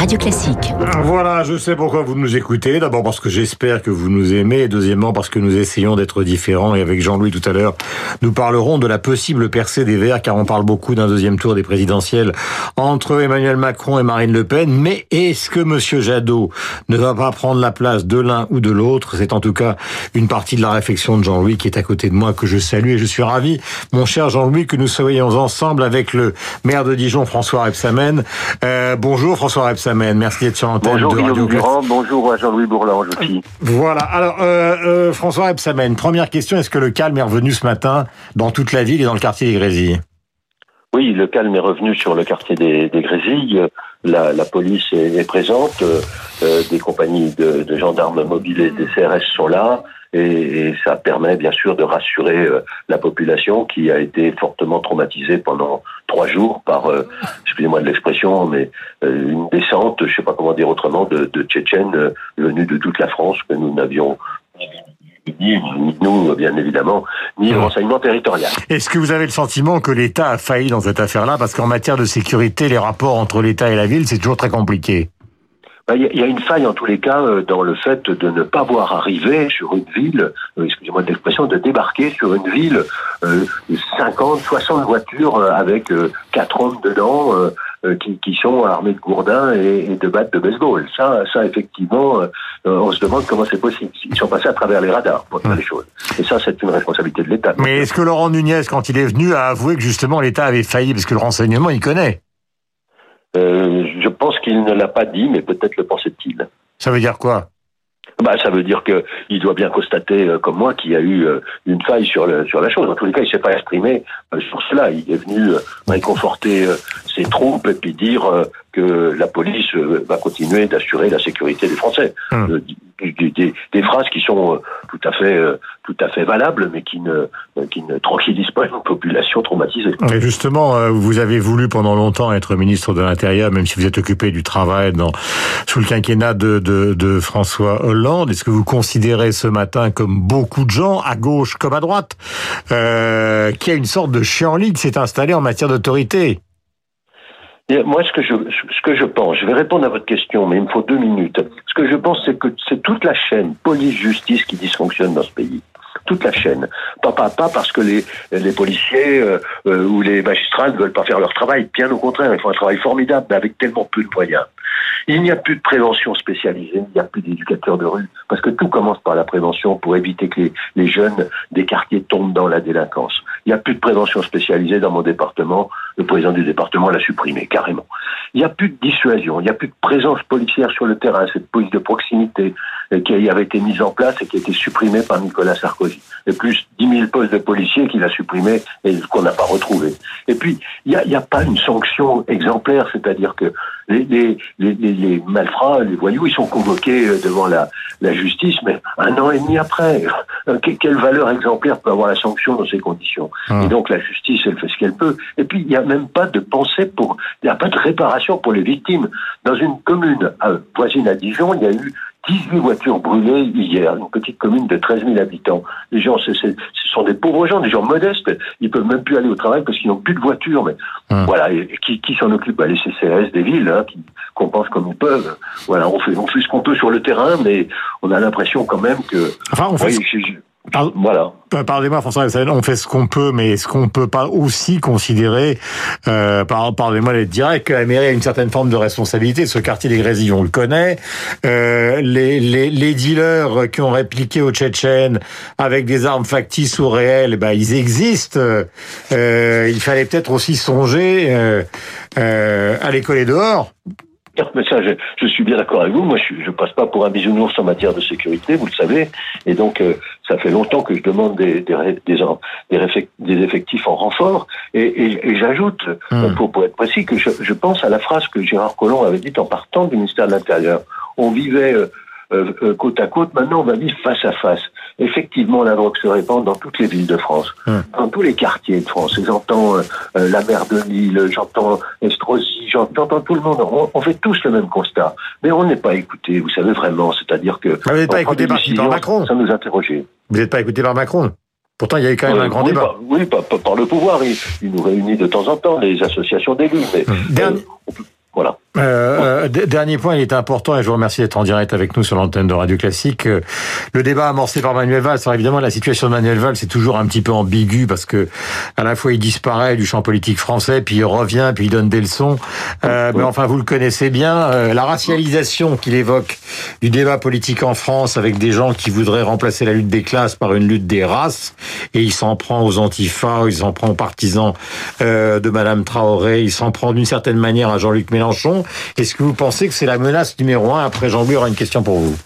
Radio Classique. Voilà, je sais pourquoi vous nous écoutez. D'abord parce que j'espère que vous nous aimez, et deuxièmement parce que nous essayons d'être différents. Et avec Jean-Louis tout à l'heure, nous parlerons de la possible percée des Verts, car on parle beaucoup d'un deuxième tour des présidentielles entre Emmanuel Macron et Marine Le Pen. Mais est-ce que Monsieur Jadot ne va pas prendre la place de l'un ou de l'autre? C'est en tout cas une partie de la réflexion de Jean-Louis qui est à côté de moi, que je salue. Et je suis ravi, mon cher Jean-Louis, que nous soyons ensemble avec le maire de Dijon, François Rebsamen. Euh, bonjour François Rebsamen, merci d'être sur l'antenne Bonjour de Radio Guillaume Classique. Durand, bonjour à Jean-Louis Bourlange aussi. Voilà. Alors, euh, euh, François Rebsamen, première question, est-ce que le calme est revenu ce matin dans toute la ville et dans le quartier des Grésilles? Oui, le calme est revenu sur le quartier des, des Grésilles. La, la police est, est présente, euh, des compagnies de, de gendarmes mobiles et des CRS sont là. Et, et ça permet bien sûr de rassurer euh, la population qui a été fortement traumatisée pendant trois jours par, euh, excusez-moi de l'expression, mais euh, une descente, je sais pas comment dire autrement, de, de Tchétchènes euh, venus de toute la France que nous n'avions ni ni nous, bien évidemment, ni le Mmh. renseignement territorial. Est-ce que vous avez le sentiment que l'État a failli dans cette affaire-là? Parce qu'en matière de sécurité, les rapports entre l'État et la ville, c'est toujours très compliqué. Ben, Il y, a- une faille en tous les cas euh, dans le fait de ne pas voir arriver sur une ville, euh, excusez-moi de l'expression, de débarquer sur une ville euh, 50, 60 voitures euh, avec euh, quatre hommes dedans euh, euh, qui, qui sont armés de gourdins et, de battes de baseball. Ça, ça effectivement, euh, euh, on se demande comment c'est possible. Ils sont passés à travers les radars pour faire les choses. Et ça, c'est une responsabilité de l'État. Mais est-ce que Laurent Nunez, quand il est venu, a avoué que justement l'État avait failli? Parce que le renseignement, il connaît. Euh, je pense qu'il ne l'a pas dit, mais peut-être le pensait-il. Ça veut dire quoi? Bah, ça veut dire que il doit bien constater, euh, comme moi, qu'il y a eu euh, une faille sur le sur la chose. En tous les cas, il s'est pas exprimé euh, sur cela. Il est venu réconforter ses troupes et puis dire que la police euh, va continuer d'assurer la sécurité des Français. Hum. Euh, des, des phrases qui sont euh, tout à fait tout à fait valables, mais qui ne qui ne tranquillisent pas une population traumatisée. Et justement, vous avez voulu pendant longtemps être ministre de l'Intérieur, même si vous êtes occupé du travail dans, sous le quinquennat de, de, de François Hollande. Est-ce que vous considérez ce matin, comme beaucoup de gens, à gauche comme à droite, euh, qu'il y a une sorte de chien en lit qui s'est installé en matière d'autorité? Moi, ce que je ce que je pense, je vais répondre à votre question, mais il me faut deux minutes. Ce que je pense, c'est que c'est toute la chaîne police-justice qui dysfonctionne dans ce pays. Toute la chaîne. Pas, pas, pas parce que les, les policiers euh, euh, ou les magistrats ne veulent pas faire leur travail. Bien au contraire, ils font un travail formidable, mais avec tellement peu de moyens. Il n'y a plus de prévention spécialisée, il n'y a plus d'éducateurs de rue, parce que tout commence par la prévention pour éviter que les, jeunes des quartiers tombent dans la délinquance. Il n'y a plus de prévention spécialisée dans mon département, le président du département l'a supprimé carrément. Il n'y a plus de dissuasion, il n'y a plus de présence policière sur le terrain, cette police de proximité euh, qui avait été mise en place et qui a été supprimée par Nicolas Sarkozy. Et plus 10 000 postes de policiers qu'il a supprimés et qu'on n'a pas retrouvés. Et puis, il n'y a, pas une sanction exemplaire, c'est-à-dire que les, les malfrats, les voyous, ils sont convoqués euh, devant la, la justice, mais un an et demi après. Euh, que- Quelle valeur exemplaire peut avoir la sanction dans ces conditions Hum. Et donc la justice, elle fait ce qu'elle peut. Et puis, il n'y a même pas de pensée pour... Il n'y a pas de réparation pour les victimes. Dans une commune euh, voisine à Dijon, il y a eu 18 voitures brûlées hier, une petite commune de 13 000 habitants. Les gens, ce sont des pauvres gens, des gens modestes. Ils peuvent même plus aller au travail parce qu'ils n'ont plus de voiture. Mais Hum. voilà, et qui, qui s'en occupe? Bah, Les CCRS des villes, hein, qui compensent comme ils peuvent. Voilà, on fait, on fait ce qu'on peut sur le terrain, mais on a l'impression quand même que. Enfin, on fait, Oui, Pardon. voilà. Pardonnez-moi, François, on fait ce qu'on peut, mais est-ce qu'on peut pas aussi considérer, euh, par- pardonnez-moi d'être direct, que la mairie a une certaine forme de responsabilité Ce quartier des Grésilles, on le connaît. Euh, les, les, les dealers qui ont répliqué aux Tchétchènes avec des armes factices ou réelles, ben, ils existent. Euh, il fallait peut-être aussi songer euh, euh, à les coller dehors. Mais ça, je, je suis bien d'accord avec vous. Moi, je, je passe pas pour un bisounours en matière de sécurité, vous le savez. Et donc, euh, ça fait longtemps que je demande des, des, des, effectifs en renfort. Et, et, et j'ajoute, Hmm. pour, pour être précis, que je, je pense à la phrase que Gérard Collomb avait dite en partant du ministère de l'Intérieur. On vivait euh, euh, côte à côte. Maintenant, on va vivre face à face. Effectivement, la drogue se répand dans toutes les villes de France, Hmm. dans tous les quartiers de France. J'entends euh, euh, la mer de Lille, j'entends Estrosi, j'entends tout le monde. On, on fait tous le même constat. Mais on n'est pas écouté, vous savez vraiment. C'est-à-dire que... Ah, vous n'êtes pas écouté par Par Macron Sans nous interroger. Vous n'êtes pas écouté par Macron Pourtant, il y a eu quand même un grand oui, débat. Par, oui, par, par, le pouvoir. Il, il, nous réunit de temps en temps, les associations d'élus. Mais, Dernier... euh. Euh, dernier point, il est important, et je vous remercie d'être en direct avec nous sur l'antenne de Radio Classique. Le débat amorcé par Manuel Valls, alors évidemment, la situation de Manuel Valls, c'est toujours un petit peu ambigu, parce que à la fois il disparaît du champ politique français, puis il revient, puis il donne des leçons. Euh, mais enfin, vous le connaissez bien, euh, la racialisation qu'il évoque du débat politique en France, avec des gens qui voudraient remplacer la lutte des classes par une lutte des races, et il s'en prend aux antifas, il s'en prend aux partisans euh, de Madame Traoré, il s'en prend d'une certaine manière à Jean-Luc Mélenchon. Est-ce que vous pensez que c'est la menace numéro un Après, Jean-Louis aura une question pour vous.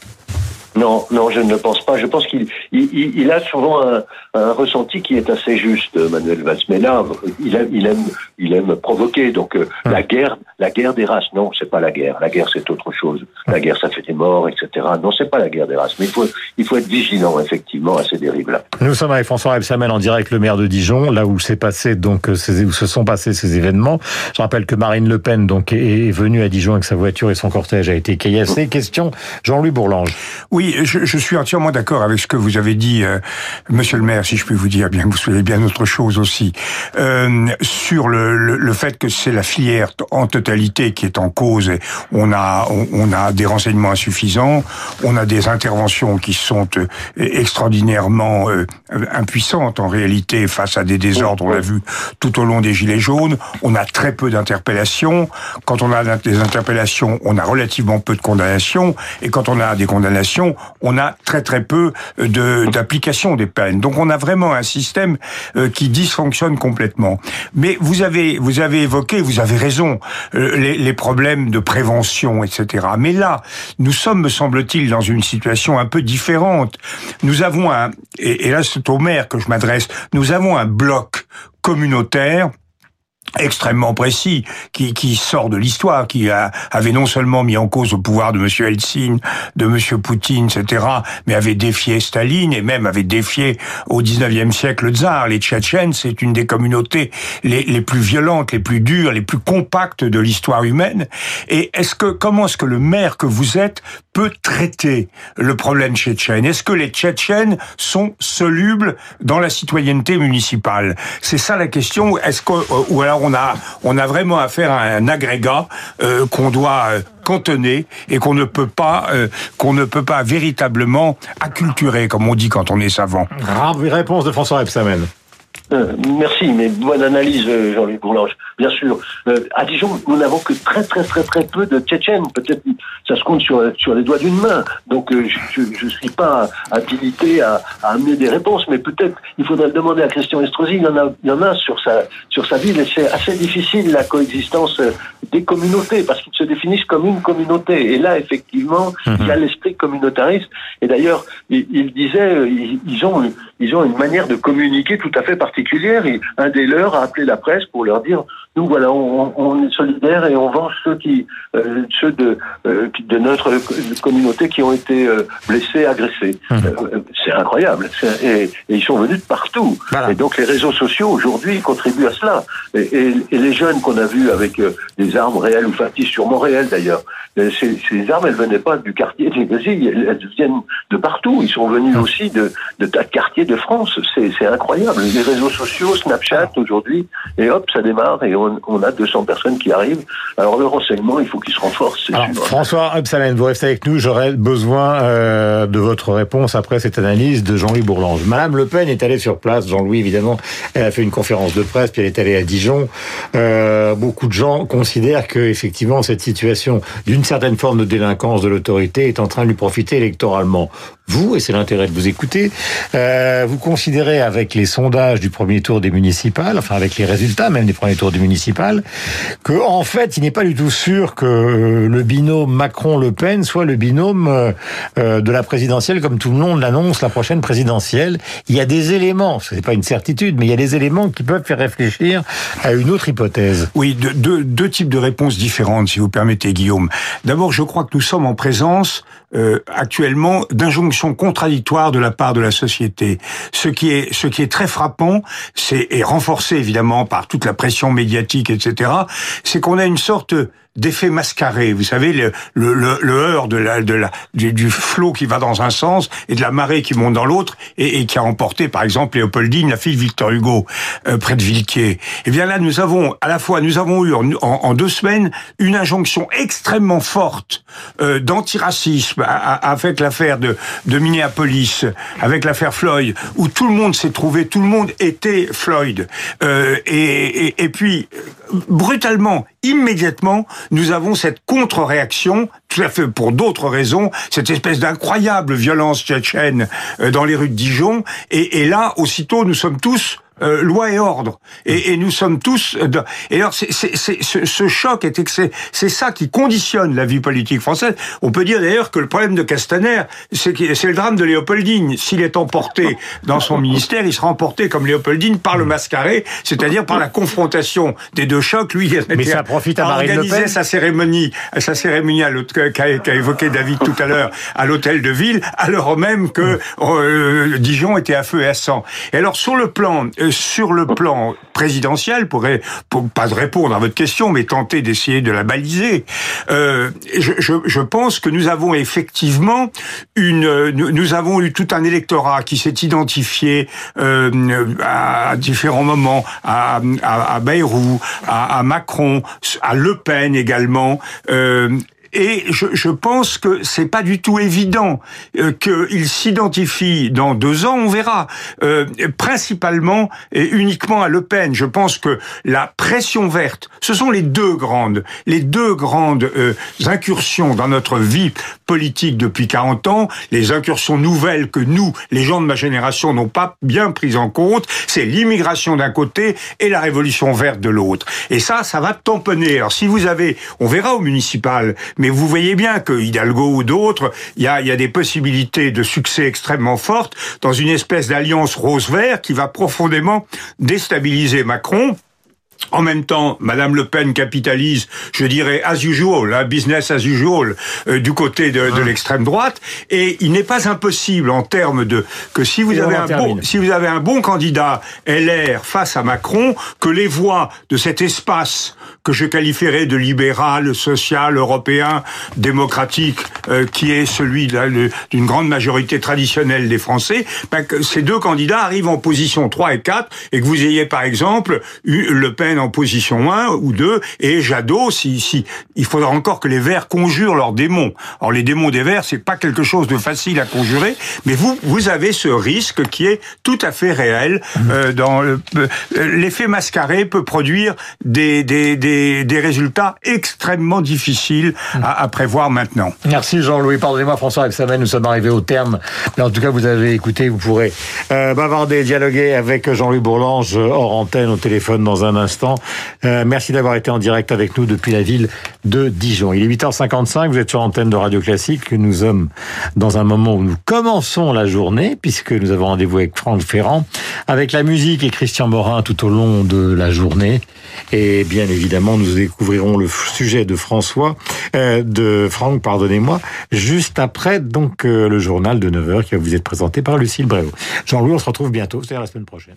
Non, non, je ne le pense pas. Je pense qu'il il, il a souvent un, un, ressenti qui est assez juste, Manuel Valls. Mais là, il aime, il aime, il aime provoquer. Donc euh, la guerre, la guerre des races, non, c'est pas la guerre. La guerre, c'est autre chose. La guerre, ça fait des morts, etc. Non, c'est pas la guerre des races. Mais il faut, il faut être vigilant, effectivement, à ces dérives-là. Nous sommes avec François Rebsamen en direct, le maire de Dijon, là où s'est passé donc ces, où se sont passés ces événements. Je rappelle que Marine Le Pen donc est venue à Dijon avec sa voiture et son cortège a été caillassé. Question, Jean-Louis Bourlange. Oui. Oui, je, je, suis entièrement d'accord avec ce que vous avez dit, euh, Monsieur le maire, si je puis vous dire, bien que vous soyez bien autre chose aussi, euh, sur le, le, le, fait que c'est la filière en totalité qui est en cause. Et on a, on, on, a des renseignements insuffisants, on a des interventions qui sont euh, extraordinairement euh, impuissantes en réalité face à des désordres. On l'a vu tout au long des gilets jaunes. On a très peu d'interpellations. Quand on a des interpellations, on a relativement peu de condamnations. Et quand on a des condamnations, on a très très peu de d'application des peines. Donc on a vraiment un système euh, qui dysfonctionne complètement. Mais vous avez vous avez évoqué, vous avez raison, euh, les, les, problèmes de prévention, etc. Mais là, nous sommes, me semble-t-il, dans une situation un peu différente. Nous avons un, et, là c'est au maire que je m'adresse, nous avons un bloc communautaire extrêmement précis, qui, qui sort de l'histoire, qui a, avait non seulement mis en cause le pouvoir de M. Helsinki, de M. Poutine, etc., mais avait défié Staline et même avait défié au 19e siècle le tsar. Les Tchétchènes, c'est une des communautés les, les plus violentes, les plus dures, les plus compactes de l'histoire humaine. Et est-ce que, comment est-ce que le maire que vous êtes peut traiter le problème tchétchène? Est-ce que les Tchétchènes sont solubles dans la citoyenneté municipale? C'est ça la question. Est-ce que, ou alors on a, on a vraiment affaire à un agrégat euh, qu'on doit euh, cantonner et qu'on ne peut pas, euh, qu'on ne peut pas véritablement acculturer, comme on dit quand on est savant. Réponse de François Rebsamen. Euh, merci, mais bonne analyse, Jean-Luc Bourlange. Bien sûr, euh, à Dijon, nous n'avons que très très très très peu de Tchétchènes. Peut-être ça se compte sur sur les doigts d'une main. Donc euh, je je suis pas habilité à, à, amener des réponses, mais peut-être il faudrait le demander à Christian Estrosi. Il y en a il y en a sur sa sur sa ville et c'est assez difficile la coexistence des communautés parce qu'ils se définissent comme une communauté. Et là, effectivement, mmh. il y a l'esprit communautariste. Et d'ailleurs, il, il, disait ils, ils ont ils ont une manière de communiquer tout à fait particulière. Et un des leurs a appelé la presse pour leur dire nous voilà, on, on est solidaires et on venge ceux qui, euh, ceux de euh, de notre communauté qui ont été euh, blessés, agressés. Mmh. c'est incroyable. Et, et, ils sont venus de partout. Voilà. Et donc les réseaux sociaux aujourd'hui contribuent à cela. Et, et, et les jeunes qu'on a vus avec des armes réelles ou factices, sûrement réelles d'ailleurs, ces, ces, armes, elles venaient pas du quartier des Gazilles, elles viennent de partout. Ils sont venus mmh. aussi de, de tas de quartiers de France. C'est incroyable. Les réseaux sociaux, Snapchat aujourd'hui, et hop, ça démarre et on, on, a 200 personnes qui arrivent. Alors le renseignement, il faut qu'il se renforce. Alors, sûr. François Absalem, vous restez avec nous. J'aurais besoin euh, de votre réponse après cette analyse de Jean-Louis Bourlange. Madame Le Pen est allée sur place. Jean-Louis, évidemment, elle a fait une conférence de presse, puis elle est allée à Dijon. Euh, beaucoup de gens considèrent que effectivement cette situation d'une certaine forme de délinquance de l'autorité est en train de lui profiter électoralement. Vous, et c'est l'intérêt de vous écouter, euh, vous considérez avec les sondages du premier tour des municipales, enfin avec les résultats même des premiers tours des municipales, que en fait, il n'est pas du tout sûr que le binôme Macron-Le Pen soit le binôme euh, de la présidentielle, comme tout le monde l'annonce, la prochaine présidentielle. Il y a des éléments, ce n'est pas une certitude, mais il y a des éléments qui peuvent faire réfléchir à une autre hypothèse. Oui, deux, deux, deux types de réponses différentes, si vous permettez, Guillaume. D'abord, je crois que nous sommes en présence euh, actuellement d'injonctions contradictoires de la part de la société. Ce qui est, ce qui est très frappant, c'est et renforcé évidemment par toute la pression médiatique, etc. C'est qu'on a une sorte d'effets mascarés. Vous savez, le, le, le, le heurt de la, de la, du, du, flot qui va dans un sens et de la marée qui monte dans l'autre et, et, qui a emporté, par exemple, Léopoldine, la fille de Victor Hugo, euh, près de Villequier. Et eh bien là, nous avons, à la fois, nous avons eu en, en, deux semaines une injonction extrêmement forte euh, d'antiracisme avec l'affaire de, de Minneapolis, avec l'affaire Floyd, où tout le monde s'est trouvé, tout le monde était Floyd. Euh, et, et puis, brutalement, immédiatement, nous avons cette contre-réaction, tout à fait pour d'autres raisons, cette espèce d'incroyable violence tchétchène euh, dans les rues de Dijon. Et, et là, aussitôt, nous sommes tous euh, loi et ordre. Et, et, nous sommes tous. De... Et alors, c'est, c'est, c'est, ce, ce, choc est c'est, c'est ça qui conditionne la vie politique française. On peut dire d'ailleurs que le problème de Castaner, c'est, le drame de Léopoldine. S'il est emporté dans son ministère, il sera emporté comme Léopoldine par le mascaré, c'est-à-dire par la confrontation des deux chocs. Lui, il Mais ça profite à Marine Le Pen. sa cérémonie, sa cérémonie qu'a, qu'a évoqué David tout à l'heure à l'hôtel de ville, alors même que euh, Dijon était à feu et à sang. Et alors sur le plan euh, sur le plan présidentiel, pour, pour pas répondre à votre question, mais tenter d'essayer de la baliser, euh, je, pense que nous avons effectivement une, nous, avons eu tout un électorat qui s'est identifié euh, à différents moments à, à, à Bayrou, à, Macron, à Le Pen également, euh, et je, je pense que c'est pas du tout évident euh, qu'il s'identifie dans deux ans, on verra. Euh, principalement et uniquement à Le Pen. Je pense que la pression verte, ce sont les deux grandes, les deux grandes euh, incursions dans notre vie politique depuis 40 ans, les incursions nouvelles que nous, les gens de ma génération, n'ont pas bien prises en compte, c'est l'immigration d'un côté et la révolution verte de l'autre. Et ça, ça va tamponner. Alors si vous avez, on verra au municipal, vous voyez bien que Hidalgo ou d'autres, il y a, y a des possibilités de succès extrêmement fortes dans une espèce d'alliance rose-vert qui va profondément déstabiliser Macron. En même temps, Madame Le Pen capitalise, je dirais, as usual, hein, business as usual, euh, du côté de, de ah. l'extrême droite. Et il n'est pas impossible en termes de que si vous avez un bon, si vous avez un bon candidat LR face à Macron, que les voix de cet espace que je qualifierais de libéral, social, européen, démocratique, euh, qui est celui d'une grande majorité traditionnelle des Français, ben, que ces deux candidats arrivent en position 3 et 4 et que vous ayez par exemple Le Pen en position 1 ou 2 et Jadot, si, si il faudra encore que les Verts conjurent leurs démons. Alors les démons des Verts, c'est pas quelque chose de facile à conjurer, mais vous vous avez ce risque qui est tout à fait réel. Mmh. Euh, dans euh, l'effet mascaré peut produire des, des, des, des résultats extrêmement difficiles à, à prévoir maintenant. Merci Jean-Louis. Pardonnez-moi François Axamen, nous sommes arrivés au terme. Mais en tout cas, vous avez écouté, vous pourrez euh, bavarder, dialoguer avec Jean-Louis Bourlange hors antenne au téléphone dans un instant. Euh, merci d'avoir été en direct avec nous depuis la ville de Dijon. Il est 8h55, vous êtes sur l'antenne de Radio Classique. Nous sommes dans un moment où nous commençons la journée, puisque nous avons rendez-vous avec Franck Ferrand, avec la musique et Christian Morin tout au long de la journée. Et bien évidemment, nous découvrirons le sujet de François, euh, de Franck, pardonnez-moi, juste après donc euh, le journal de 9h qui va vous être présenté par Lucille Bréau. Jean-Louis, on se retrouve bientôt, c'est la semaine prochaine.